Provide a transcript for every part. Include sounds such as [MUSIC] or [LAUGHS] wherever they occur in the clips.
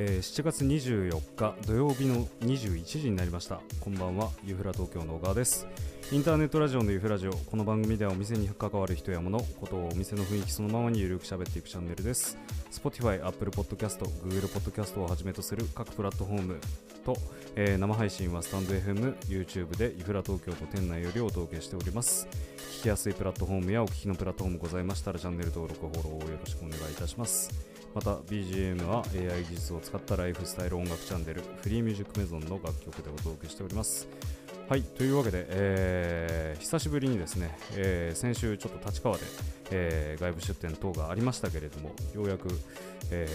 えー7月24日土曜日の21時になりました。こんばんはユフラ東京の小川です。インターネットラジオのユフラジオこの番組ではお店に関わる人や物ことをお店の雰囲気そのままにゆるく喋っていくチャンネルです。Spotify、Apple Podcast、Google Podcast をはじめとする各プラットフォームと、えー生配信はスタンド FM、YouTube でユフラ東京と店内よりお届けしております。聞きやすいプラットフォームやお聞きのプラットフォームございましたらチャンネル登録、フォローをよろしくお願いいたします。また BGM は AI 技術を使ったライフスタイル音楽チャンネルフリーミュージックメゾンの楽曲でお届けしております。はいというわけで、えー久しぶりにですね、えー先週ちょっと立川で、えー外部出店等がありましたけれどもようやく、え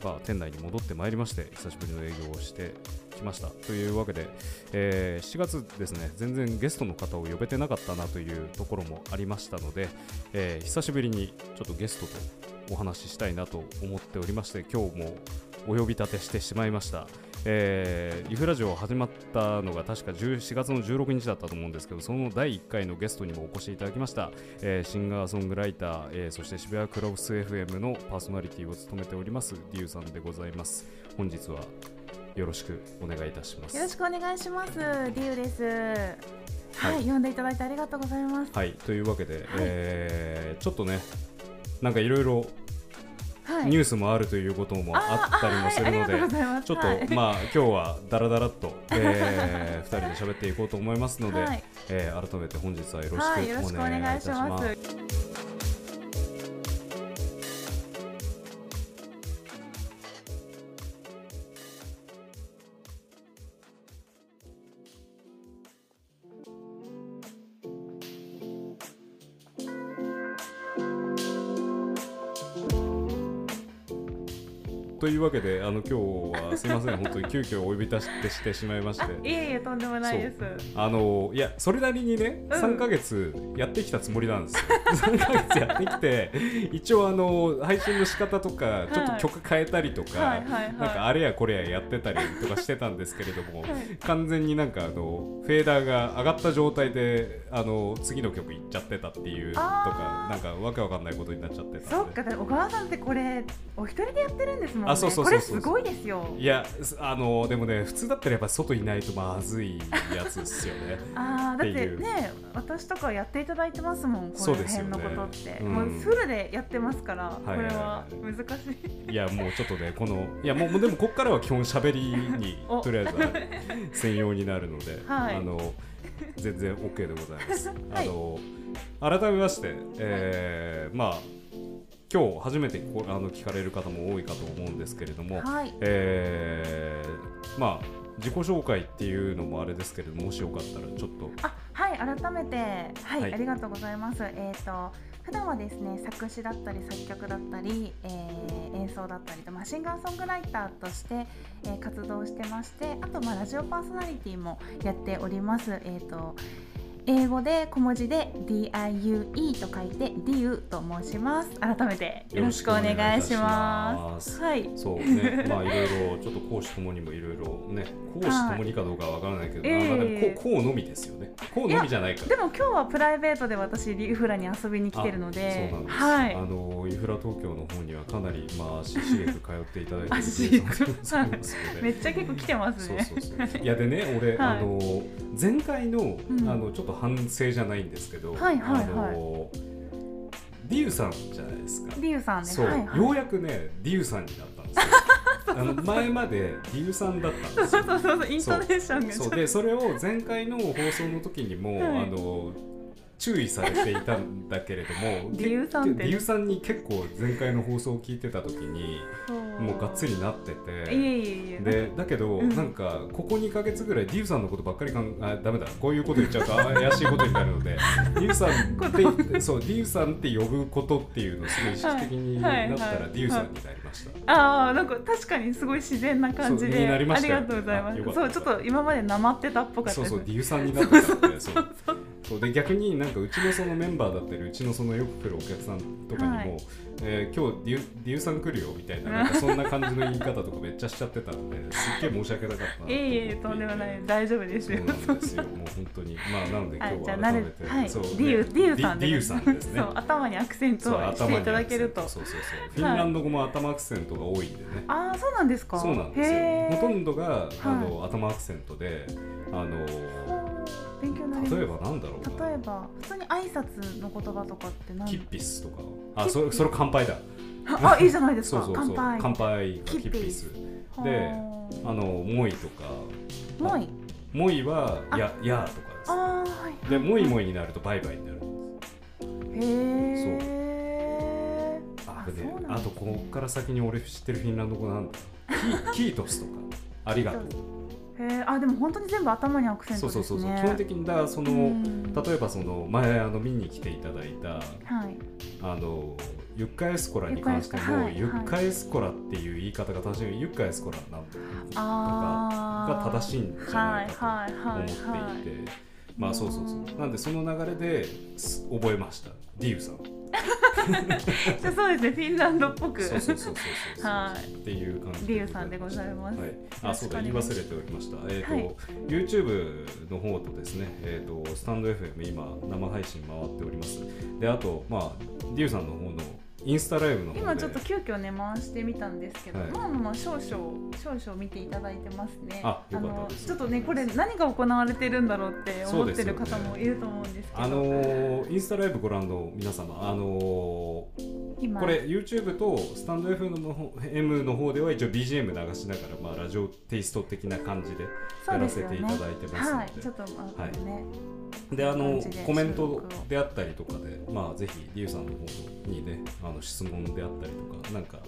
ーまあ、店内に戻ってまいりまして久しぶりの営業をしてきました。というわけで、えー7月ですね全然ゲストの方を呼べてなかったなというところもありましたので、えー久しぶりにちょっとゲストとお話ししたいなと思っておりまして今日もお呼び立てしてしまいました。えー、ユフラジオ始まったのが確か14月の16日だったと思うんですけどその第1回のゲストにもお越しいただきました、えーシンガーソングライター、えーそして渋谷クラブス FM のパーソナリティを務めておりますディューさんでございます本日はよろしくお願いいたしますよろしくお願いします。ディウです。はい、はい呼んでいただいてありがとうございます。はいというわけで、えーちょっとねなんかいろいろはい。ニュースもあるということもあったりもするので、はいちょっと、はいまあ今日はだらだらっと、[LAUGHS] えー、2人で喋っていこうと思いますので、はいえー改めて本日はよろしくおお願いいたします。いうわけであの今日はすいません。本当に急遽お呼び出してしてしまいまして。あ、いえいえ、とんでもないです。あのいやそれなりにね、うん。3ヶ月やってきたつもりなんですよ。[LAUGHS] 3ヶ月やってきて一応あの配信の仕方とかちょっと曲変えたりとか、はいなんかあれやこれややってたりとかしてたんですけれども、はい。完全になんかあのフェーダーが上がった状態であの次の曲いっちゃってたっていうとかなんかわけわかんないことになっちゃってたそっか、小川さんってこれ、お一人でやってるんですもんね。あそうそうこれすごいですよ。いやすあのでもね普通だったらやっぱ外いないとまずいやつですよね。ああ、だっってね、私とかやっていただいてますもん、この辺のことって。うん。もうフルでやってますから、いこれは難しい。いやもうちょっとねこのいやもうでもここからは基本しゃべりにお。とりあえずは専用になるので、[LAUGHS] はい。あの全然 OK でございます。[LAUGHS] はい。あの改めまして、えーまあ今日初めてこあの聞かれる方も多いかと思うんですけれども、はい。えーまあ自己紹介っていうのもあれですけれどももしよかったらちょっと。あはい改めて。はい、はい。ありがとうございます。えっ、と普段はですね作詞だったり作曲だったり、えー演奏だったりと、まあ、シンガーソングライターとして、えー活動してましてあとまあラジオパーソナリティもやっております。えっ、と英語で小文字で DIUE と書いて DIU と申します改めてよろしくお願いしますす。はいそうね、まあいろいろちょっと講師ともにもいろいろね、[LAUGHS] 講師ともにかどうかはわからないけど、はいええこうこうのみですよね。こうのみじゃないか。でも今日はプライベートで私リュフラに遊びに来てるのであそうなんです。はいあのインフラ東京の方にはかなりまあ足しげく通っていただいて。[LAUGHS] めっちゃ結構来てますそうねそうそう。いやでね、俺、はいあの前回の、うんあのちょっと反省じゃないんですけど、はいはいはいあのディウさんじゃないですか。リュウさんねそう、はいはいようやくねディウさんになったんですよ。[LAUGHS] あの前までディウさんだったんですよ。[LAUGHS] そうそうそうイントネーションがそうでそれを前回の放送の時にも、はいあの注意されていたんだけれどもディウさんってねディウさんに結構前回の放送を聞いてた時にもうがっつりなっていて。えいえいえ。でだけど、うん。なんかここ2か月ぐらいディウさんのことばっかりかんあダメだこういうこと言っちゃうと怪しいことになるので [LAUGHS] ディウさんってそうディウさんって呼ぶことっていうのをすごい意識的になったら、はいはいはい。ディウさんになりました、ああなんか確かにすごい自然な感じでになりました。よありがとうございます。そうちょっと今までなまってたっぽかったです。そうそうディウさんになってたんでそうそうで逆になんかうちのそのメンバーだったりうちのそのよく来るお客さんとかにも、はい。えー今日デュデューさん来るよみたいななんかそんな感じの言い方とかめっちゃしちゃってたんですっげえ申し訳なかったなえいえとんでもない。大丈夫ですそうよなんですよ。もう本当に。まあなので今はい日は改めて、はい。そうディユディユさんでディユさんですね。そう頭にアクセントそうをしていただけると。そうそうそう。フィンランド語も頭アクセントが多いんでね、ああそうなんですか。そうなんですよ。ほとんどが、あの頭アクセントであの勉強になります。例えばなんだろうな。例えば普通に挨拶の言葉とかって何？キッピスとか。あそれそれ乾杯だ。[LAUGHS] あいいじゃないですか。そうそうそう。乾杯。乾杯。がキッピス。でー。あのモイとか。もういいモイはあ。ややーとかあーはいですでモイモイになるとバイバイになるへえあでそうなんですね。あとここから先に俺知ってるフィンランド語なんだ。キキートスとか。ありがとう。へえあでも本当に全部頭にアクセントね。そうそうそう基本的にだその、うん。例えばその前あの見に来ていただいたはい。あのユッカエスコラに関しても、ユッカはい。ユッカエスコラっていう言い方が正しいユッカエスコラなんあー。が正しいんじゃないかとはいはいはい思っていて、はい。まあそうそうそう。なんでその流れです覚えました。ディーブさん [LAUGHS] そうですねフィンランドっぽく。そうそうそうそうはい。っていう感じリュウさんでございます。はい、あそうだ言い忘れておりました。えっ、と、はい。YouTube の方とですねえっ、とスタンド FM 今生配信回っております。であとまあディーブさんの方のインスタライブの今ちょっと急遽ね回してみたんですけど、はい。まあまあまあ少々少々見ていただいてますね。あのちょっとねこれ何が行われてるんだろうって思ってる方もいると思うんですけどあのーインスタライブご覧の皆様、あのこれ YouTube とスタンド FM の方 M の方では一応 BGM 流しながら、まあ、ラジオテイスト的な感じでそやらせていただいてますので、はいちょっとまあ、はい。ねであのコメントであったりとかで、まあ、ぜひリュウさんの方にねあの質問であったりとかなんか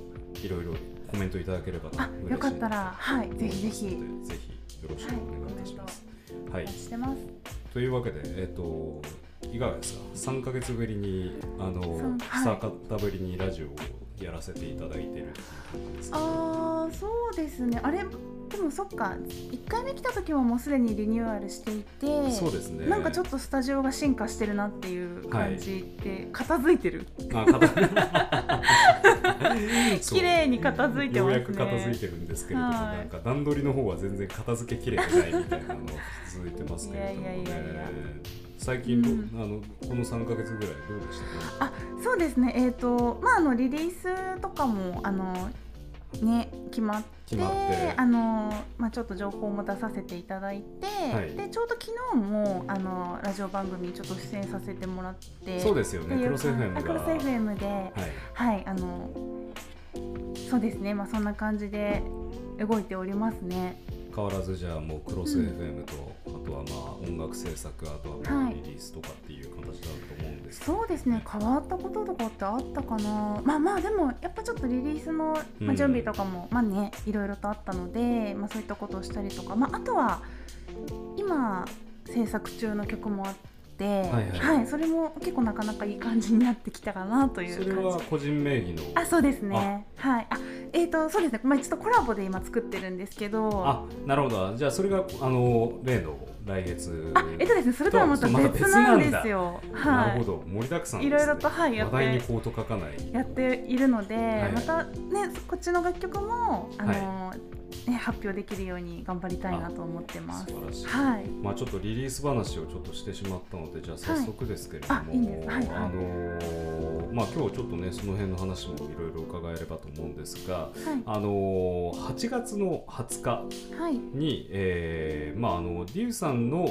いろいろコメントいただければあ嬉しいよかったらはいぜひぜひ。ぜひよろしくお願いいたします。はい。してます。というわけで、えっといかがですか3か月ぶりにあの三久方ぶりにラジオをやらせていただいているっていう感じですか、あーそうですね。あれでもそっか。1回目来た時ももうすでにリニューアルしていてそうですね。なんかちょっとスタジオが進化してるなっていう感じで、片付いてる。あ片 [LAUGHS] そう。綺麗に片付いてますね。ようやく片付いてるんですけれども、はい。なんか段取りの方は全然片付けきれてないみたいなのが続いてますけれどもね。いやいやいやいや最近ど、うん。あのこの3か月ぐらいどうでした？かあそうですね。えっ、とまああのリリースとかもあのね決まってあのまあちょっと情報も出させていただいて、はい。でちょうど昨日もあのラジオ番組にちょっと出演させてもらってそうですよね。クロス FM が。あクロス FM ではい。はいあのそうですね。まあそんな感じで動いておりますね変わらずじゃあもうクロスうん。FM と、あとはまあ音楽制作あとはリリースとかっていう形だと思うんですけど、そうですね。変わったこととかってあったかな。まあまあでもやっぱちょっとリリースの、うん。まあ、準備とかも、まあねいろいろとあったので、まあ、そういったことをしたりとか、まあ、あとは今制作中の曲もあって、はいはいそれも結構なかなかいい感じになってきたかなというそ感じ。れは個人名義の。あそうですね。はい。あえっ、とそうですね、まあ、ちょっとコラボで今作ってるんですけど。あなるほど。じゃあそれがあの例の来月あえっとですねそれとはまた別なんですよ。なるほはど。盛りだくさんね、いろいろとはいやって。話題にコート書かない。いやっているので、はい。またねこっちの楽曲もあの、ね発表できるように頑張りたいなと思ってます。素晴らしい、はい。まあちょっとリリース話をちょっとしてしまったのでじゃあ早速ですけれども、はいあいいんです。はいはい。あのーまあ今日ちょっとねその辺の話もいろいろ伺えればと思うんですがはい。あのー8月の20日はい。に、えーまあ、あのディウさんの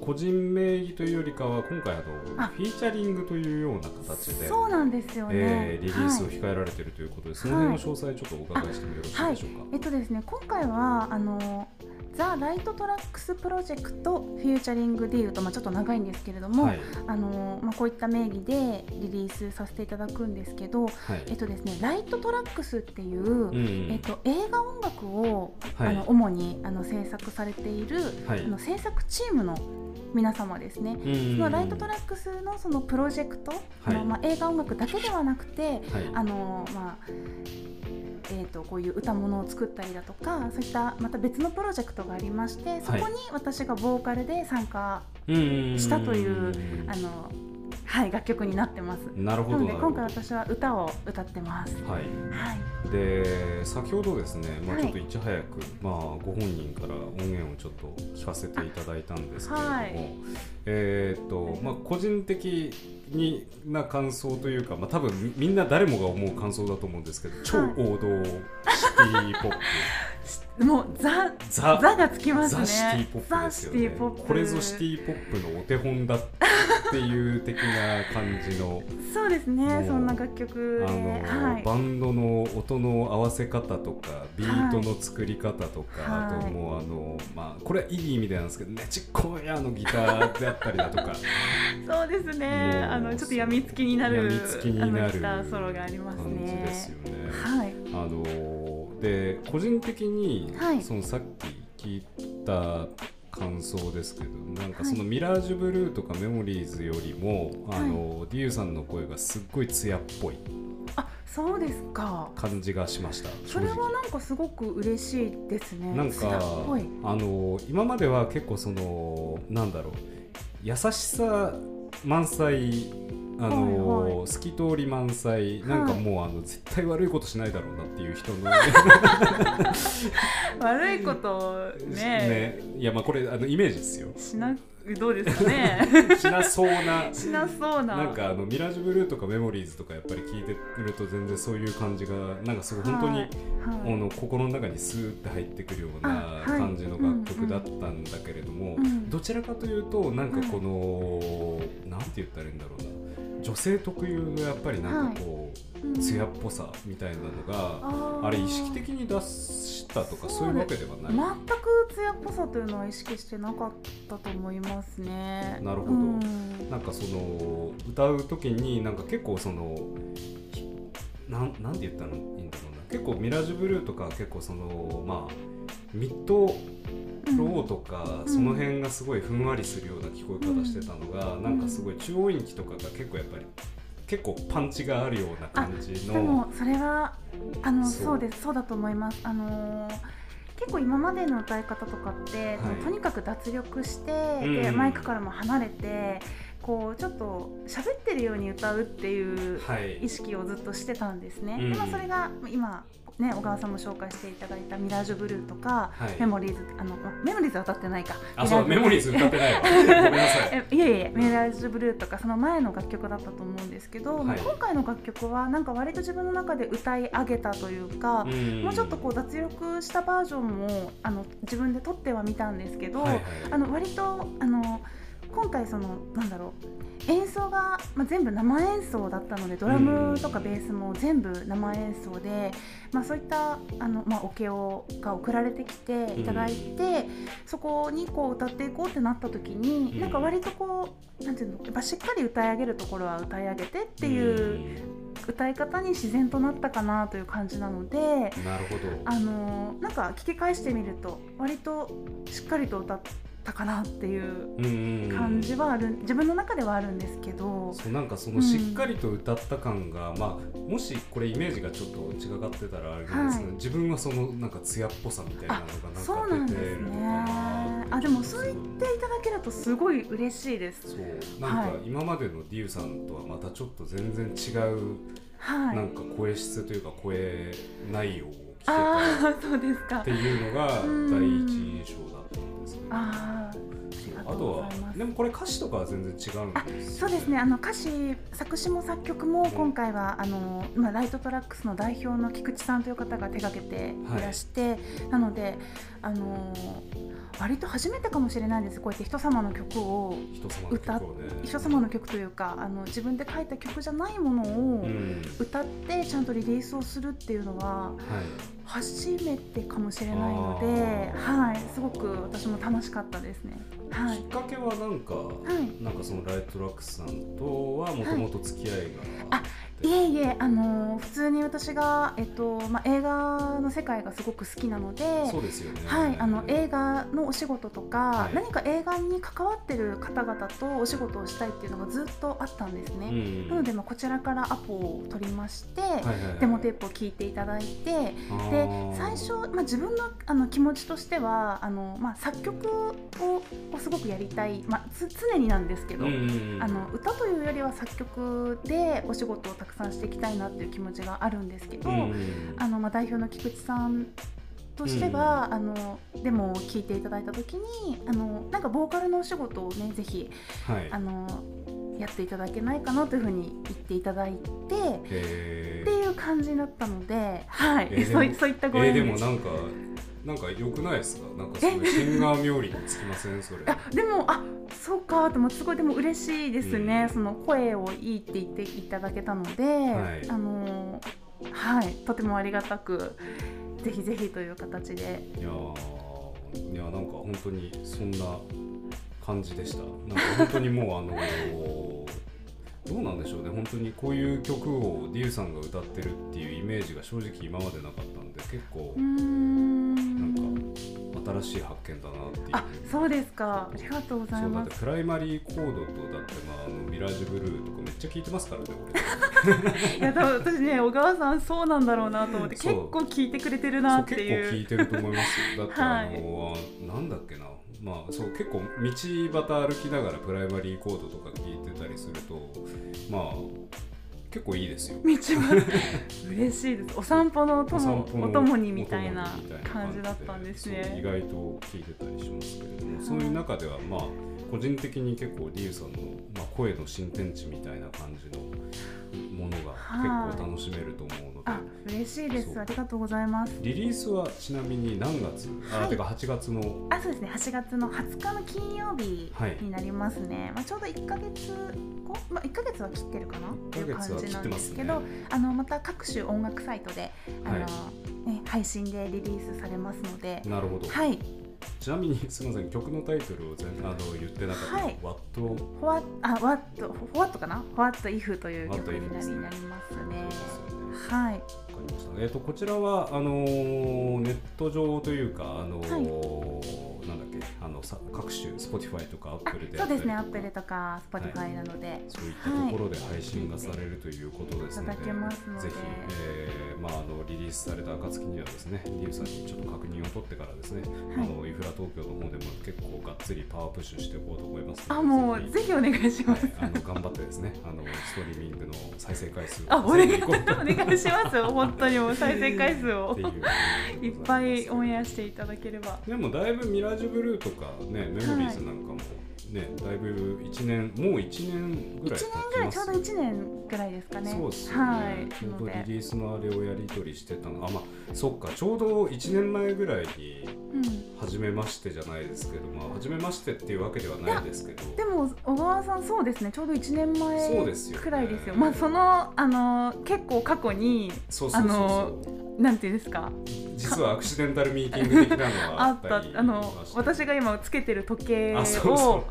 個人名義というよりかは今回あのあ。フィーチャリングというような形で、そうなんですよね、えーリリースをはい控えられているということで、その辺の詳細ちょっとお伺いしてもよろしいでしょうか？えっとですね今回はあのザ・ライトトラックスプロジェクトフィーチャリングでいうと、まあ、ちょっと長いんですけれども、はい。あのまあ、こういった名義でリリースさせていただくんですけど、はい。えっとですね、ライトトラックスっていう、うんえっと、映画音楽を、はい。あの主にあの制作されている、はい。あの制作チームの皆様ですね。うんそのライトトラックスのそのプロジェクト、あのまあ、映画音楽だけではなくて、はい。あのまあえー、とこういう歌物を作ったりだとかそういったまた別のプロジェクトがありましてそこに私がボーカルで参加したというあのはい、楽曲になってます。なるほど今回私は歌を歌ってます。はい。はい、で先ほどですね、まあちょっといち早く、はい、まあご本人から音源をちょっと聞かせていただいたんですけれども、はい、えっとまあ個人的にな感想というか、まあ多分みんな誰もが思う感想だと思うんですけど、超王道シティポップ。[LAUGHS] もうザザザがつきますね。ザシティポップですよね。これぞシティポップのお手本だっていう的な感じの。そうですね。そんな楽曲あの、はい、バンドの音の合わせ方とか、ビートの作り方とか、はい、あともうあのまあこれはいい意味でなんですけど、ねちっこいあのギターであったりだとか。[LAUGHS] そうですね。あのちょっと病みつきになる病みつきになるありますね。感じですよね。はい。あので個人的に、はい、そのさっき聞いた感想ですけどなんかそのミラージュブルーとかメモリーズよりも、はい、あのディユさんの声がすっごい艶っぽいあそうですか。感じがしましたそれはなんかすごく嬉しいですね。なんかあの今までは結構そのなんだろう優しさ満載あの、はいはい、透き通り満載。なんかもう、あの絶対悪いことしないだろうなっていう人の。[LAUGHS] 悪いことね。ね。いやまあこれあのイメージですよ。しなどうですかね。[LAUGHS] しなそうな。しなそうな。なんかあのミラージュブルーとかメモリーズとかやっぱり聞いてると全然そういう感じがなんかすごい本当に、はいはい、あの心の中にスーって入ってくるような感じの楽曲だったんだけれども、どちらかというとなんかこの、うん、なんて言ったらいいんだろうな女性特有のやっぱりなんかこう、はい、艶っぽさみたいなのが、あれ意識的に出したとかそういうわけではない。全く艶っぽさというのは意識してなかったと思いますね。なるほど、うん、なんかその歌う時になんか結構そのなんなんて言ったらいいんだろうな。結構ミラージュブルーとか結構そのまあミッドローとか、その辺がすごいふんわりするような聞こえ方してたのが、なんかすごい中央域とかが結構やっぱり結構パンチがあるような感じの。でもそれはあのそう。です。そうだと思います。あのー結構今までの歌い方とかって、はい、とにかく脱力して、うん、でマイクからも離れてこうちょっと喋ってるように歌うっていう意識をずっとしてたんですね。はい、でもそれが今ね、小川さんも紹介していただいた「ミラージュブルー」とか、はい、メモリーズあのメモリーズは歌ってないか。あそうメモリーズ歌ってないわ。[LAUGHS] ごめんなさい。いえいえミラージュブルーとかその前の楽曲だったと思うんですけど、はい、今回の楽曲はなんか割と自分の中で歌い上げたというかもうちょっとこう脱力したバージョンもあの自分で撮ってはみたんですけど、はいはい、あの割とあの今回そのなんだろう演奏が、まあ、全部生演奏だったのでドラムとかベースも全部生演奏で、まあ、そういったあの、まあ、オケをが送られてきていただいて、そこにこう歌っていこうってなった時に、なんか割とこうなんていうのやっぱしっかり歌い上げるところは歌い上げてっていう歌い方に自然となったかなという感じなのでなるほどあのなんか聞き返してみると割としっかりと歌って。ったかなっていう感じはある自分の中ではあるんですけど。そうなんかそのしっかりと歌った感が、うん、まあ、もしこれイメージがちょっと違がってたらあれなんですけど、はい、自分はそのなんか艶っぽさみたいなのがなんか出てるのかなあでもそう言っていただけるとすごい嬉しいです。そう。なんか今までのディウさんとはまたちょっと全然違う、はい、なんか声質というか声内容を聞けたそうですか。っていうのが第一印象だったんでああとはでもこれ歌詞とかは全然違うんですそうですね。あの歌詞作詞も作曲も今回は、あのまあ、ライトトラックスの代表の菊池さんという方が手がけていらして、はい、なのであの割と初めてかもしれないです。こうやって人様の曲を歌っ人様の曲というかあの自分で書いた曲じゃないものを歌ってちゃんとリリースをするっていうのは、初めてかもしれないので、はい、すごく私も楽しかったですね。はい、きっかけはなんか、はい、なんかそのライトラックスさんとはもともと付き合いがあって、いえいえ、あの普通に私が、えっとまあ、映画の世界がすごく好きなのでそうですよね。はい、あの映画のお仕事とか、はい。何か映画に関わってる方々とお仕事をしたいっていうのがずっとあったんですね。うんなので、まあ、こちらからアポを取りまして、はいはいはい。デモテープを聞いていただいてあでー。最初、まあ、自分のあの気持ちとしてはあの、まあ、作曲ををすごくやりたい、まあ、つ常になんですけど、うんうんうん。あの歌というよりは作曲でお仕事をたくさんしていきたいなっていう気持ちがあるんですけど、うんうんあのまあ、代表の菊池さんとしては、あのデモを聞いていただいた時にあのなんかボーカルのお仕事をねぜひはい。あのやっていただけないかなというふうに言っていただいて。へっていう感じだったので、はい、えーでもそういそういったごえー縁ででもなんかなんか良くないですか？なんかすごいシンガー冥利につきません？それ。あでもあそうか。ともすごいでも嬉しいですね、うん。その声をいいって言っていただけたので、はい。あのはい。とてもありがたくぜひぜひという形で。いやーいやなんか本当にそんな感じでした。なんか本当にもうあのーどうなんでしょうね。本当にこういう曲をディウさんが歌ってるっていうイメージが正直今までなかったんで結構新しい発見だなっていう。あそうですか。ありがとうございそうだってますプライマリーコードとだって、まあ、あのミラージュブルーとかめっちゃ聞いてますからね [LAUGHS] いや多分私ね小川さんそうなんだろうなと思って結構聞いてくれてる俺なってそう結構いう聞いてると思いますよ。だって、はい。あのなんだっけな。まあそう結構道端歩きながらプライマリーコードとか聞いてたりするとまあ結構いいですよ。道は嬉しいです。お散歩のお供にみたいな感じだったんですそう意ね外と聞いてたりしますけれども、はいそういう中ではまあ個人的に結構リュウさんの、まあ、声の新天地みたいな感じのものが結構楽しめると思うので、あ嬉しいです。ありがとうございます。リリースはちなみに何月、あはい。てか8月のあそうですね。8月の20日の金曜日はいになりますね、まあ、ちょうど1ヶ月後、まあ、1ヶ月は切ってるかな？っていう感じなんですけど一ヶ月は切ってあのまた各種音楽サイトであの、はい。ね、配信でリリースされますので。なるほど、はいちなみに [LAUGHS] すみません曲のタイトルを全あの言ってなかった、はい。What フォワあワットフォワットかな？フォワットイフという曲 What に If なりますね。はい。わかりました。えっ、とこちらはあのーネット上というかあのーなんだあのさ各種 Spotify とかあ Apple でそうですねあったりとか。アップルとか Spotify なので、そういったところで配信がされるということですので、いただけますので。ぜひ、えーまあ、あのリリースされた暁にはですね、リュウさんにちょっと確認を取ってからですね、はい。あのイフラ東京の方でも結構がっつりパワープッシュしていこうと思いますあもうぜぜひお願いしひ、ます、はい、あの頑張ってですね、あのストリーミングの再生回数をあお願いお願いします [LAUGHS] 本当にもう再生回数を。いっぱいオンエアしていただければ。でもだいぶミラージュブルーとかねメモリーズなんかもね、だいぶ1年もう1年ぐらい経1年ぐらいちょうど1年ぐらいですかね。そうですよね、はい。ちょうどリリースのあれをやり取りしてたの。あまあそっか。ちょうど1年前ぐらいにうん。初めましてじゃないですけどまあ初めましてっていうわけではないですけど。でも小川さんそうですね。ちょうど1年前くらいですよ。まあそのあの結構過去にそうそうそうなんていうんですか？実はアクシデンタルミーティング的なのはああっった。あの私が今つけてる時計を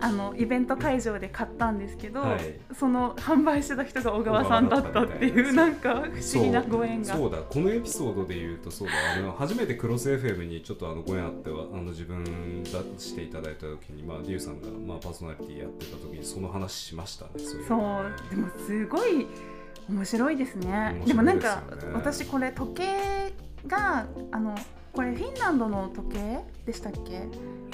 あのイベント会場で買ったんですけど、はい。その販売してた人が小川さんだったっていうな。んか不思議なご縁が。そう。だ。このエピソードで言うとそうだ。あの初めてクロス FM にちょっとあのご縁あってはあの自分だしていただいた時にまあリュウさんがまあパーソナリティやってた時にその話しましたねそう。でもすごい面白いですね。ね。でもなんか私これ時計があのこれフィンランドの時計でしたっけ？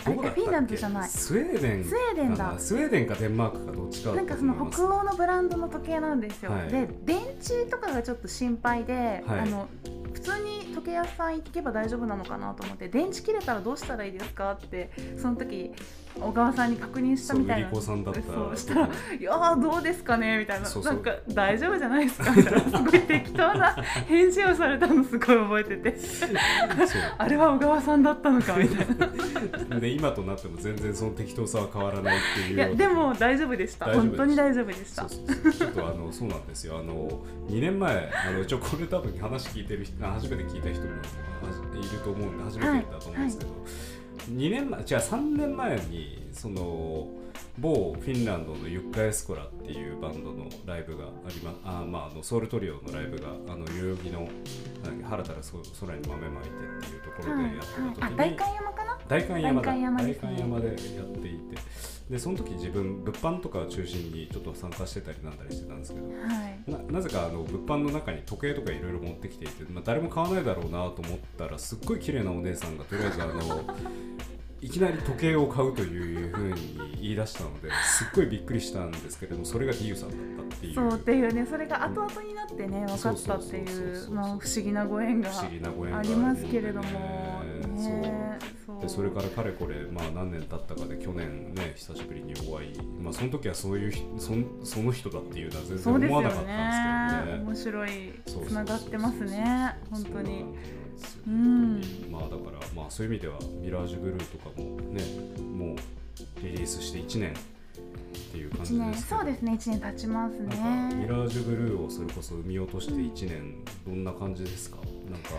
フィンランドじゃない。スウェーデン。スウェーデンだ。スウェーデンかデンマークかどっちかだなんかその北欧のブランドの時計なんですよ、はい。で電池とかがちょっと心配で、はい。あの普通に時計屋さん行けば大丈夫なのかなと思って電池切れたらどうしたらいいですかってその時小川さんに確認したそうみたいな。売り子さんだったそうしたら「いやーどうですかね」みたいな。そうそう。なんか「大丈夫じゃないですか」みたいな。すごい適当な返事をされたのすごい覚えてて。あれは小川さんだったのかみたいな。そうで今となっても全然その適当さは変わらないっていういやでも大丈夫でした。本当に大丈夫でした。そうそう。そうちょっとあのそうなんですよ。あの2年前あの一応これ多分話聞いてる人初めて聞いた人もいると思うんで初めて言ったと思うんですけど、2年前じゃあ3年前にその某フィンランドのユッカエスコラっていうバンドのライブがありまあまああのソウルトリオのライブがあの代々木のなんだっけ原田ら空に豆まいてっていうところでやってた時に、うん、あ代官山か代官山ね。山でやっていて。でその時自分物販とかを中心にちょっと参加してたりなんだりしてたんですけど。はい。ななぜかあの物販の中に時計とかいろいろ持ってきていて、まあ、誰も買わないだろうなと思ったらすっごい綺麗なお姉さんがとりあえずあのいきなり時計を買うというふうに言い出したのですっごいびっくりしたんですけれどもそれがディユさんだったっていう。そうっていうねそれが後々になってね分かったっていそう不思議なご縁がありますけれどもね。そう。でそれからかれこれ、まあ、何年経ったかで去年ね久しぶりにお会い、まあ、その時はそういうひそんその人だっていうのは全然思わなかったんですけどね。ね。面白い。つながってますね。本当にんですようん。まあだからまあそういう意味ではミラージュブルーとかもねもうリリースして1年っていう感一じですそうですね一年経ちますなんかミねラージュブルーをそれこそ生み落として1年どんな感じですか？なんか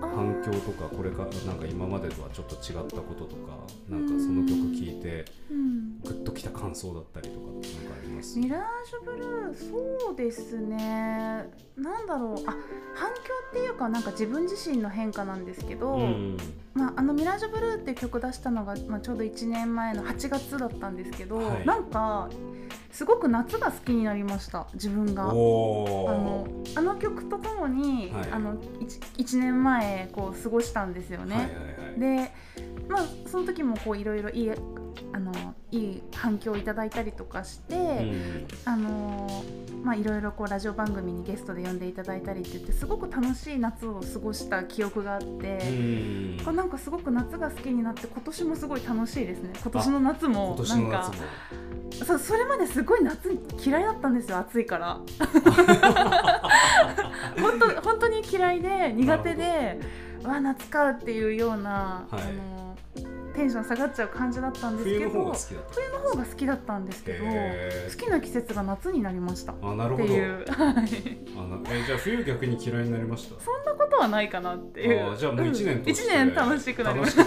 反響とかこれかなんか今までとはちょっと違ったこととかなんかその曲聴いてうん。グッときた感想だったりとかってなんかあります？ミラージュブルーそうですね。なんだろう。あ反響っていうかなんか自分自身の変化なんですけど、うん。まあ、あの「ミラージュブルー」っていう曲出したのが、まあ、ちょうど1年前の8月だったんですけど、はい。なんかすごく夏が好きになりました。自分が。あおのあの曲とともに、はい。あの 1, 1年前こう過ごしたんですよね。はいはいはい。でまあその時もこういろいろいいあのいい反響をいただいたりとかして、うん。あのまあいろいろこうラジオ番組にゲストで呼んでいただいたりって言ってすごく楽しい夏を過ごした記憶があって。うん。なんかすごく夏が好きになって今年もすごい楽しいですね。今年の夏今も。なんかそうそれまですごい夏嫌いだったんですよ暑いから。[LAUGHS] 本当本当に嫌いで苦手でうわ夏かっていうような、はい。あのテンション下がっちゃう感じだったんですけど冬の方が好きだったんですけど好きな季節が夏になりました。っあなるほど。ていう。[LAUGHS] はいえじゃあ冬逆に嫌いになりました？そんなことはないかなっていう。あじゃあもう1年ん通して一年楽しくなりました。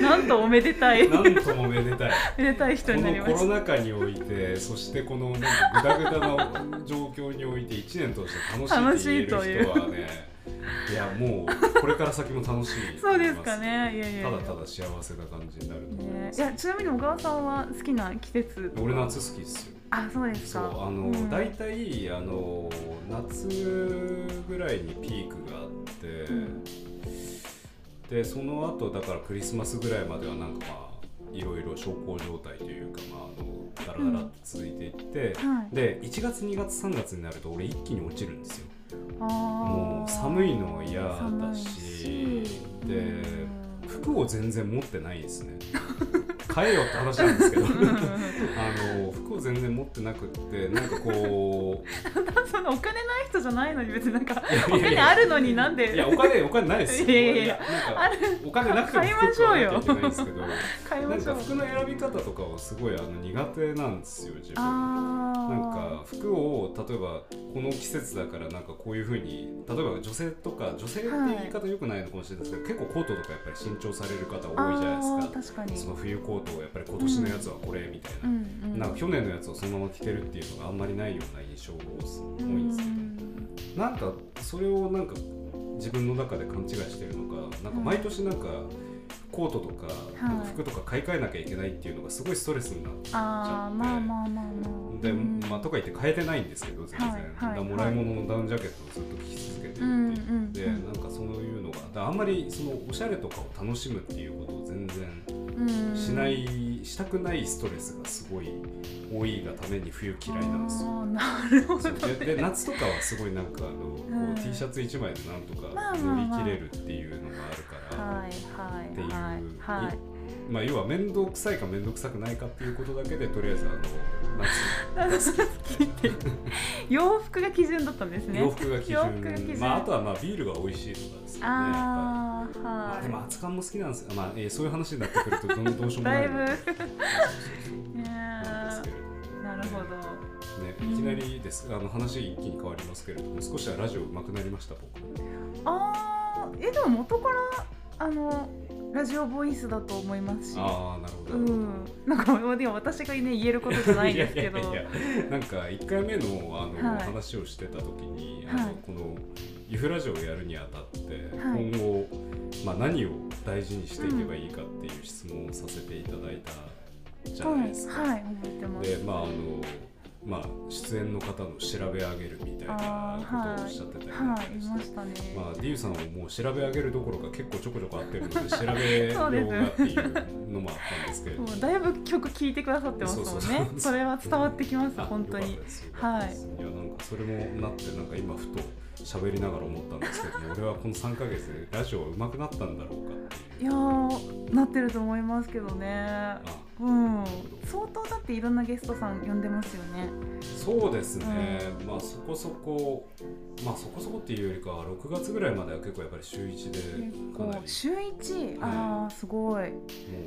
なんとおめでたい。なんともめでたい。めでたい人こになりのました。コロナ禍においてそしてこのなんかグダグダな状況において1年通して楽しいって言える人はねいやもうこれから先も楽しい [LAUGHS] そうですかね。いやいやただただ幸せな感じになると思いねま、す、いやちなみに小川さんは好きな季節？俺夏好きですよ。あそうですそうかあの、うん。大体あの夏ぐらいにピークがあって、うん。でその後だからクリスマスぐらいまではなんかまあいろいろ小康状態というかまああのダラダラって続いていって、はい。で1月2月3月になると俺一気に落ちるんですよもう寒いの嫌だし。でうん服を全然持ってないですね。買えよって話なんですけど。あの服を全然持ってなくってなんかこうそのお金ない人じゃないのに別になんかお金あるのになんで。いやお金お金ないです。よいやいや。お金なくても買いまし服ょうよ買わなきゃいけないんですけど。なん買いましょうか服の選び方とかはすごいあの苦手なんですよ自分。なんか服を例えばこの季節だからなんかこういうふうに例えば女性とか女性って言い方よくないのかもしれないですけど、結構コートとかやっぱり新調される方多いじゃないですか。あー確かに。その冬コートをやっぱり今年のやつはこれみたいな、うんうん。なんか去年のやつをそのまま着てるっていうのがあんまりないような印象が多いんですけど、なんかそれをなんか自分の中で勘違いしてるのかなんか毎年なんかコートとかなんか服とか買い替えなきゃいけないっていうのがすごいストレスになって。あーまあまあまあまあ。で、うんまあ、とか言って変えてないんですけど全然、はいはいもらい物のダウンジャケットをずっと着続けてるってうんいううんでなんかそういうあんまりそのおしゃれとかを楽しむっていうことを全然うん。しない、したくないストレスがすごい多いがために冬嫌いなんですよ。なるほどそうでで夏とかはすごいなんかあの、うん。こう T シャツ1枚でなんとか乗り切れるっていうのがあるから、っていう、まあ要は面倒くさいか面倒くさくないかっていうことだけでとりあえずあの夏が好き [LAUGHS] 洋服が基準だったんですね。洋服が基準。準まああとはまあビールが美味しいとかですよねあーまはい。あでも熱燗も好きなんですよ。まあ、えーそういう話になってくるとどんどうしようもない。だいぶ。[LAUGHS] なんですけれどえなるほど。ね、いきなりです、あの話一気に変わりますけれども少しはラジオ上手くなりました僕。あーえでも元からあのラジオボイスだと思いますし。ああなるほど、うん。なんかでも私がね言えることじゃないですけど。いやいやなんか1回目のあの、はい。話をしてた時にあの、はい。このユフラジオをやるにあたって、はい。今後、まあ、何を大事にしていけばいいかっていう質問をさせていただいたじゃないですか。はい、はい、覚えてます。でまああのまあ出演の方の調べ上げるみたいなことをおっしゃってたりなんかはい、いしてましたね。まあ、ディーさんはもう調べ上げるどころか結構ちょこちょこあってるので [LAUGHS] 調べよそうですうがっていうのもあったんですけれども。だいぶ曲聴いてくださってますもんね。それは伝わってきます、あ本当によかった。です。よかったです。いやなんかそれもなってなんか今ふと喋りながら思ったんですけども [LAUGHS] 俺はこの3ヶ月でラジオ上手くなったんだろうかいやー、なってると思いますけどね。あうん、相当だっていろんなゲストさん呼んでますよね。そうですね、まあそこそこまあそこそこっていうよりかは6月ぐらいまでは結構やっぱり週1で結かなり。構週一、ああ、すごい。ね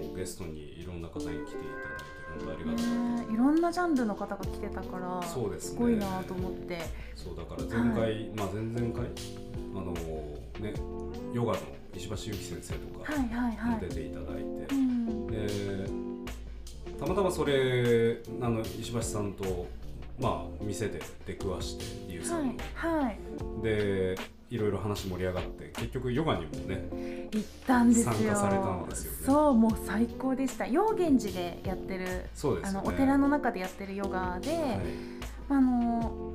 もうゲストにいろんな方に来ていただいていいろんなジャンルの方が来てたから。そうですねすごいなと思って。そうだから前回、まあ前々回あのねヨガの石橋由紀先生とかはいはいはいも出。ていただいて、うん。でたまたまそれあの石橋さんとまあ店で出くわしてリュウさんの、はいはい。でいろいろ話盛り上がって結局ヨガにもね行ったんですよ。参加されたんですよねそう、もう最高でした。陽源寺でやってる。あそうですよねのお寺の中でやってるヨガで、はいあの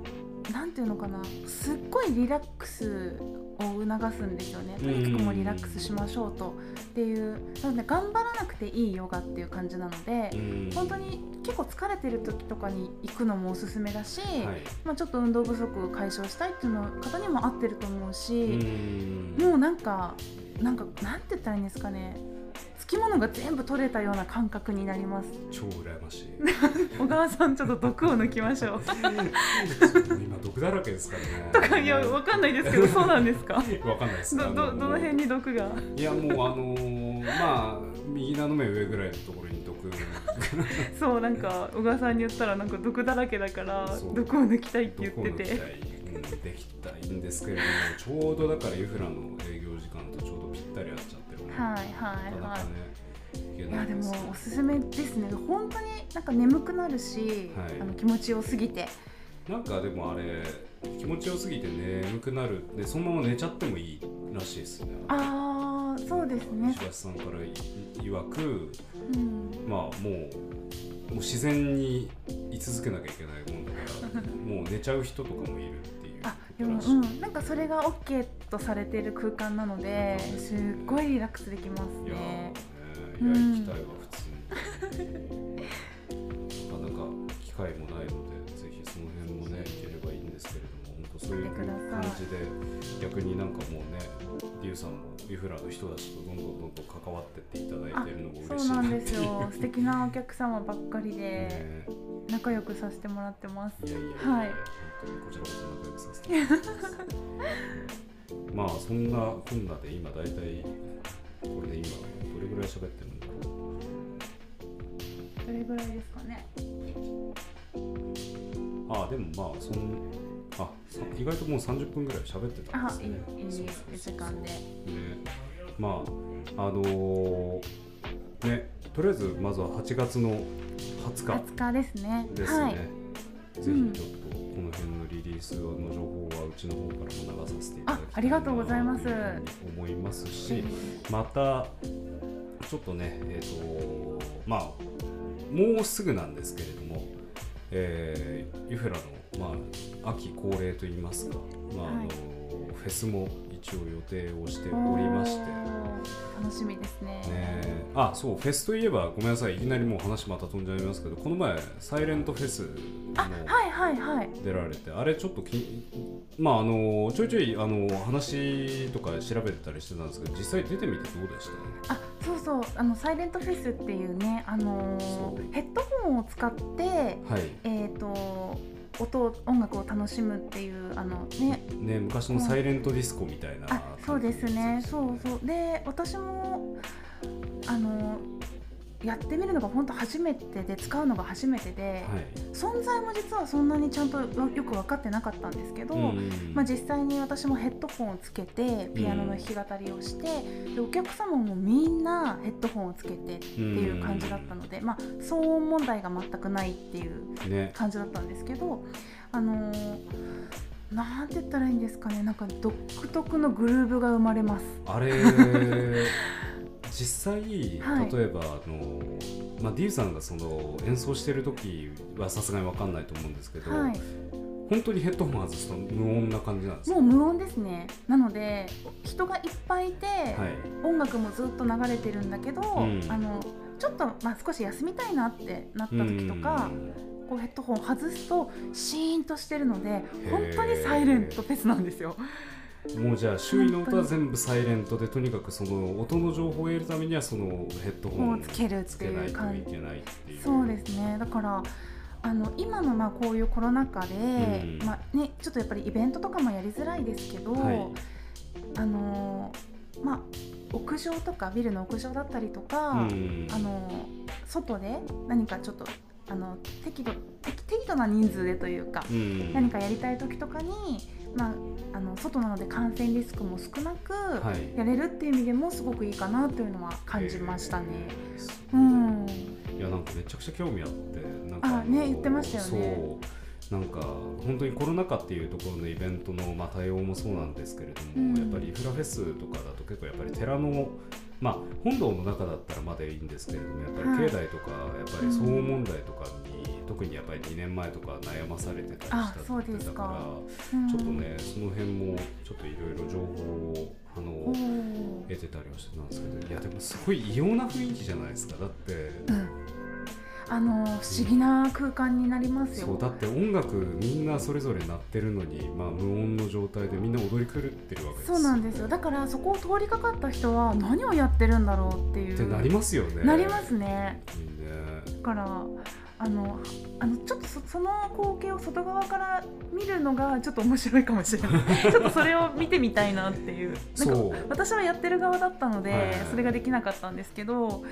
なんていうのかな。すっごいリラックスを促すんですよね。とにかくもうリラックスしましょうとっていう。なので頑張らなくていいヨガっていう感じなのでうん。本当に結構疲れてる時とかに行くのもおすすめだし、はい。まあ、ちょっと運動不足を解消したいっていうの方にも合ってると思うし、うん。もうなんかなんかなんて言ったらいいんですかねつきものが全部取れたような感覚になります。超羨ましい。[LAUGHS] 小川さんちょっと毒を抜きましょう。今毒だらけですからね。とかいやわかんないですけどそうなんですか？わかんないです。どどどの辺に毒が？いやもうあのーまあ右斜め上ぐらいのところに毒。[LAUGHS] そうなんか小川さんに言ったらなんか毒だらけだから毒を抜きたいって言っててうん、できたいんですけれどもちょうどだからユフラの営業時間とちょうどぴったり合っちゃってるのではいはい。はなかなかねいやでもおすすめですね。本当になんか眠くなるし、はい。あの気持ちよすぎて。なんかでもあれ気持ちよすぎて眠くなる。でそのまま寝ちゃってもいいらしいですね。ああそうですね。石橋さんからい曰くうん。まあもうもう自然に居続けなきゃいけないもんだから [LAUGHS] もう寝ちゃう人とかもいるうんなんかそれが OK とされてる空間なのですっごいリラックスできますね。いやうん。行きたいわ普通に。なかなか機会もないのでぜひその辺もね行ければいいんですけれども本当そういう感じで逆になんかもうねリュウさんもユフラの人たちとどんどんどんどん関わってっていただいてるのも嬉しいそうなんですよ。素敵なお客様ばっかりでね仲良くさせてもらってます。いやいやいや、はい。本当にこちらこそ仲良くさせてもらってます。[LAUGHS] まあそんなこんなで今大体これで今どれぐらい喋ってるんだろうどれぐらいですかね。ああでもまあそんあさ意外ともう30分ぐらい喋ってたんですね。いい時間で。ね。まああのーねとりあえずまずは8月の20日。20日ですね。ですね、はい。ぜひちょっとこの辺のリリースの情報はうちの方からも流させていただきたいなあありがと思いますしまたちょっとねえっ、とまあもうすぐなんですけれども、えーユフラの、まあ、秋恒例といいますか、まああのはいフェスも一応予定をしておりまして。楽しみですね。ね、あそうフェスといえばごめんなさいいきなりもう話また飛んじゃいますけどこの前サイレントフェスもはいはいはい。出られてあれちょっときまああのちょいちょいあの話とか調べてたりしてたんですけど実際出てみてどうでした？あそうそうあのサイレントフェスっていうねあのヘッドホンを使ってはい。えっ、と音音楽を楽しむっていうあのね。ね昔のサイレントディスコみたいなあそうですね。そうそう。で私もあのやってみるのが本当初めてで使うのが初めてで、はい。存在も実はそんなにちゃんとよく分かってなかったんですけど、うん。まあ、実際に私もヘッドホンをつけてピアノの弾き語りをして、でお客様もみんなヘッドホンをつけてっていう感じだったので、まあ、騒音問題が全くないっていうね。感じだったんですけど、あのーなんて言ったらいいんですかね。なんか独特のグルーヴが生まれます。あれ [LAUGHS] 実際、はい。例えばあの、まあ、ディーさんがその演奏してる時はさすがに分かんないと思うんですけど、はい、本当にヘッドホン外すと無音な感じなんですか？もう無音ですね。なので人がいっぱいいて、はい。音楽もずっと流れてるんだけど、ん。あのちょっと、まあ、少し休みたいなってなった時とか、こうヘッドホンを外すとシーンとしてるので本当にサイレントフェスなんですよ。うんもうじゃあ周囲の音は全部サイレントでとにかくその音の情報を得るためにはそのヘッドホンもうつけるつけないといけないっていう。そうですね。だからあの今のまあこういうコロナ禍で、うん。まあね、ちょっとやっぱりイベントとかもやりづらいですけど、はい。あのまあ、屋上とかビルの屋上だったりとか、うん。あの外で何かちょっとあの適度適適度な人数でというか、うん。何かやりたい時とかに、まあ、あの外なので感染リスクも少なくはい。やれるっていう意味でもすごくいいかなというのは感じましたね。へー。う。ん。いやなんかめちゃくちゃ興味あってなんかあね言ってましたよね。そう。なんか本当にコロナ禍っていうところのイベントの、まあ、対応もそうなんですけれども、うん。やっぱりフラフェスとかだと結構やっぱり寺のまあ本堂の中だったらまだいいんですけれどもやっぱり境内とか、やっぱり騒音問題とかに、特にやっぱり2年前とか悩まされてたりしたあそうってですかだからうん。ちょっとねその辺もちょっといろいろ情報をあの得てたりはしてたんですけどいやでもすごい異様な雰囲気じゃないですか。だって。うんあの不思議な空間になりますよ。そうだって音楽みんなそれぞれ鳴ってるのに、まあ、無音の状態でみんな踊り狂ってるわけです。そうなんですよ。だからそこを通りかかった人は何をやってるんだろうっていう。ってなりますよね。なりますね。いいね。だからあのあのちょっとそその光景を外側から見るのがちょっと面白いかもしれない。[LAUGHS] ちょっとそれを見てみたいなっていう。なんかそう。私はやってる側だったので、はいはいそれができなかったんですけど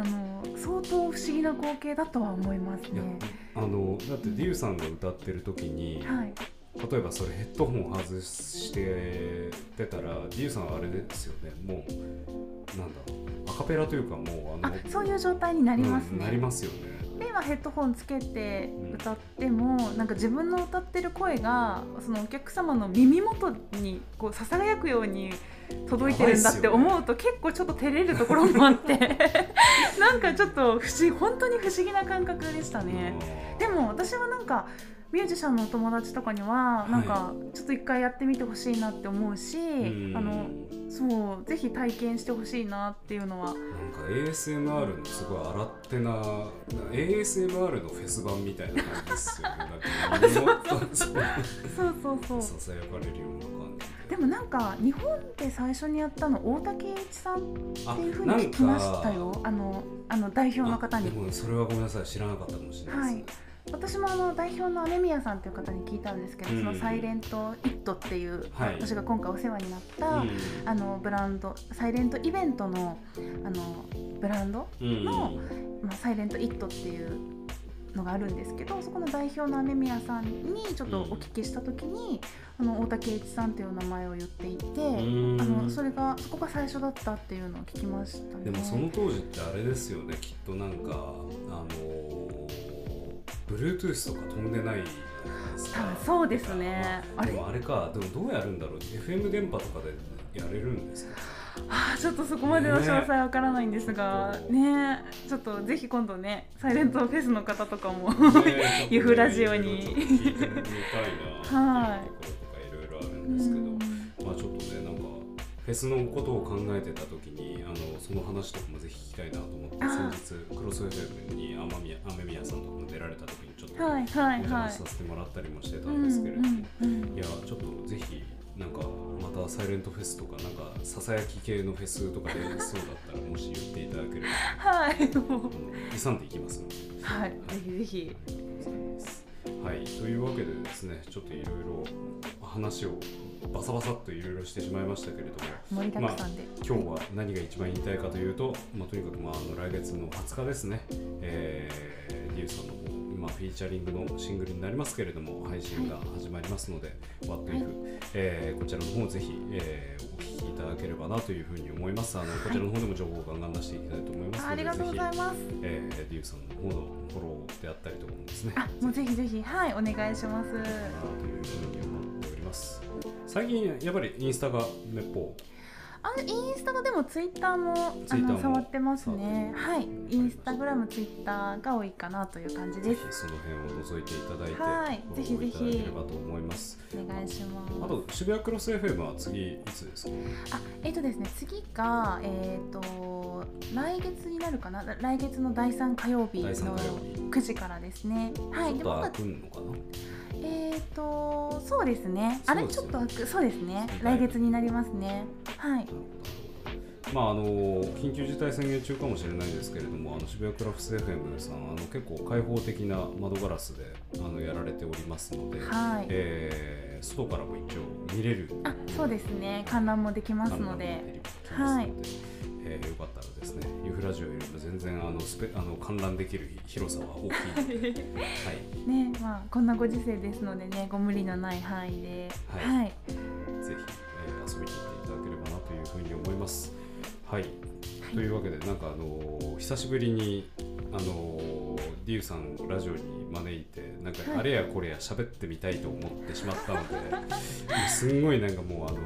あの相当不思議な光景だとは思いますね。あのだってディーさんが歌ってる時に、はい、例えばそれヘッドホン外しててたらディーさんはあれですよね。もうなんだアカペラというかもうああのそういう状態になりますね。うんなりますよね。で今ヘッドホンつけて歌っても、なんか自分の歌ってる声がそのお客様の耳元にこうささやくように届いてるんだって思うと結構ちょっと照れるところもあって。[LAUGHS] なんかちょっと不思議本当に不思議な感覚でしたね。でも私はなんかミュージシャンのお友達とかにはなんかちょっと一回やってみてほしいなって思うし、うん。あのそうぜひ体験してほしいなっていうのは。なんか ASMR のすごい洗ってな ASMR のフェス版みたいな感じですよね。なんか [LAUGHS] 耳元そうそう。そうそうささやかれるような感じでもなんか日本で最初にやったの大竹栄一さんってあいうふうに聞きましたよ。あのあの代表の方に。あでもそれはごめんなさい知らなかったかもしれない。です、ね私もあの代表の雨宮さんという方に聞いたんですけど、うん。そのサイレントイットっていう、はい。私が今回お世話になった、うん。あのブランドサイレントイベントのあのブランド、うん。のまあ、サイレントイットっていうのがあるんですけどそこの代表の雨宮さんにちょっとお聞きした時に、あの大竹栄一さんっていう名前を言っていて、うん。あのそれがそこが最初だったっていうのを聞きましたね。でもその当時ってあれですよねきっとなんかあの Bluetooth とか飛んでないじゃないですか。多分そうですね。あれまでもあれかでもどうやるんだろう FM 電波とかでやれるんですかあ [LAUGHS] ーちょっとそこまでの詳細わからないんですがねちょっとぜひ今度ねサイレントフェスの方とかもねユフラジオに。はいっていうところとかいろいろあるんですけど、まあちょっとねなんかフェスのことを考えてた時にあのその話とかもぜひ聞きたいなと思って先日クロス FM に雨宮雨宮さんとかも出られた時にちょっとお話しさせてもらったりもしてたうんんですけれども、うんうん。いやちょっとぜひなんかまたサイレントフェスとかなんかささやき系のフェスとかでそうだったらもし言っていただければ。はいもう。勇んでいきますの？で。はい。ぜひぜひ。はい、というわけでですね、ちょっといろいろ話をバサバサっといろいろしてしまいましたけれども。盛りだくさんで、今日は何が一番言いたいかというと、まあ、とにかくまああの来月の20日ですね、えー、リュウさんの方まあ、フィーチャリングのシングルになりますけれども配信が始まりますので、はい、What If、えー、こちらの方ぜひ、えー、お聞きいただければなというふうに思います。あの、こちらの方でも情報をガンガン出していきたいと思いますのでありがとうございます、えー、リュウさんの方のフォローであったりとかもですねあもうぜひぜひ。はいお願いします。というふうに思っております。最近やっぱりインスタがめっぽうあインスタとでもツイッターもあの触ってますね。はい。インスタグラムツイッターが多いかなという感じです。その辺を覗いていただいてはい。ぜひぜひ。ればと思います。お願いします。あと渋谷クロス FM は次いつですか？あえっ、ー、とですね次がえっ、ー、と来月になるかな？来月の第3火曜日の9時からですね。はい。でも開くのかな？えっ、ー、とそうですね。あれちょっとそうですね。来月になりますね。はい。まああの緊急事態宣言中かもしれないですけれどもあの渋谷クラフト FM さんあの結構開放的な窓ガラスであのやられておりますので、はい。えー、外からも一応見れる。あそうですね。観覧もできますのではい。えー、よかったらですねラジオよりも全然あのスペあの観覧できる広さは大きいので、[LAUGHS] はい。ねまあ、こんなご時世ですのでねご無理のない範囲で、はい、はい、ぜひ、えー、遊びに行っていただければなというふうに思います。はい、はい、というわけでなんかあのー、久しぶりにあのディーさんラジオに招いてなんかあれやこれや喋ってみたいと思ってしまったので、はい、すんごいなんかもうあの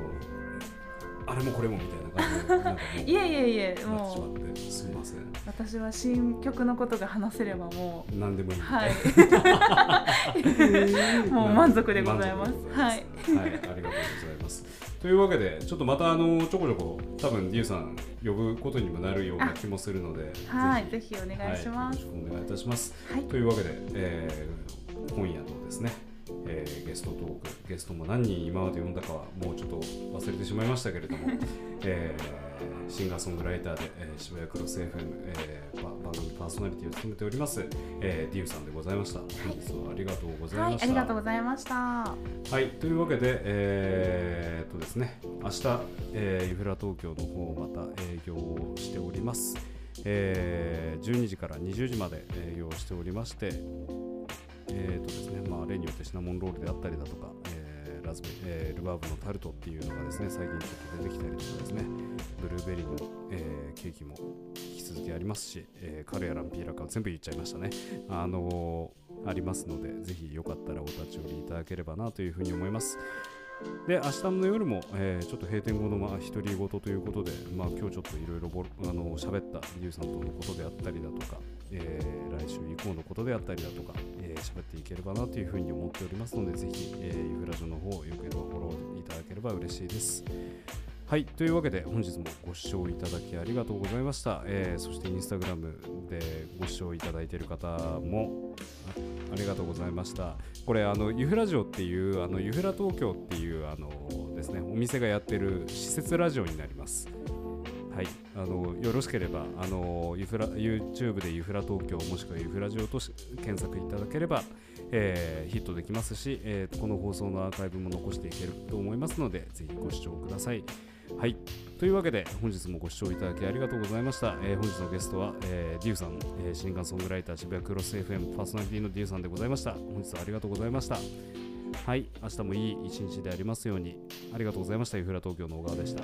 あれもこれもみたいな感じで [LAUGHS] いえいえいえもう。すみません。私は新曲のことが話せればもう。何でもいいはい。[LAUGHS] もう満足でございます。はい、はい、ありがとうございます。というわけでちょっとまたあのちょこちょこ多分デューさん呼ぶことにもなるような気もするのではいぜひお願いします、はい、よろしくお願いいたします、はい、というわけで、えー、今夜のですねえー、ゲストトークゲストも何人今まで呼んだかはもうちょっと忘れてしまいましたけれども、[LAUGHS] えー、シンガーソングライターで、えー、渋谷クロス FM、えー、番組パーソナリティを務めております、えー、ディウさんでございました、本日はありがとうございました、はい、ありがとうございました。はいというわけでえー、っとですね明日、えー、ユフラ東京の方また営業をしております。えー、12時から20時まで営業しておりまして、えーとですねまあ、例によってシナモンロールであったりだとか、えー、ラズベえー、ルバーブのタルトっていうのがですね最近ちょっと出てきたりとかですねブルーベリーの、えー、ケーキも引き続きありますし、えー、カルやランピーラカ全部言っちゃいましたね。あのー、ありますのでぜひよかったらお立ち寄りいただければなというふうに思います。で明日の夜も、えー、ちょっと閉店後のまあ独り言ということで、まあ、今日ちょっといろいろあの喋ったリュウさんとのことであったりだとか、えー、来週以降のことであったりだとか、えー、喋っていければなというふうに思っておりますのでぜひ、えー、ユフラジオの方よければフォローいただければ嬉しいです。はいというわけで本日もご視聴いただきありがとうございました、えー、そしてインスタグラムでご視聴いただいている方もありがとうございました。これあのユフラジオっていうあのユフラ東京っていうあのですねお店がやってる施設ラジオになります。はい、あのよろしければあのユフラ YouTube でユフラ東京もしくはユフラジオと検索いただければ、えー、ヒットできますし、えー、この放送のアーカイブも残していけると思いますのでぜひご視聴ください。はい。というわけで、本日もご視聴いただきありがとうございました。えー、本日のゲストは、えー、デューさん、えー、シンガーソングライター渋谷クロス FM パーソナリティのデューさんでございました。本日はありがとうございました。はい。明日もいい一日でありますように。ありがとうございました。ユフラ東京の小川でした。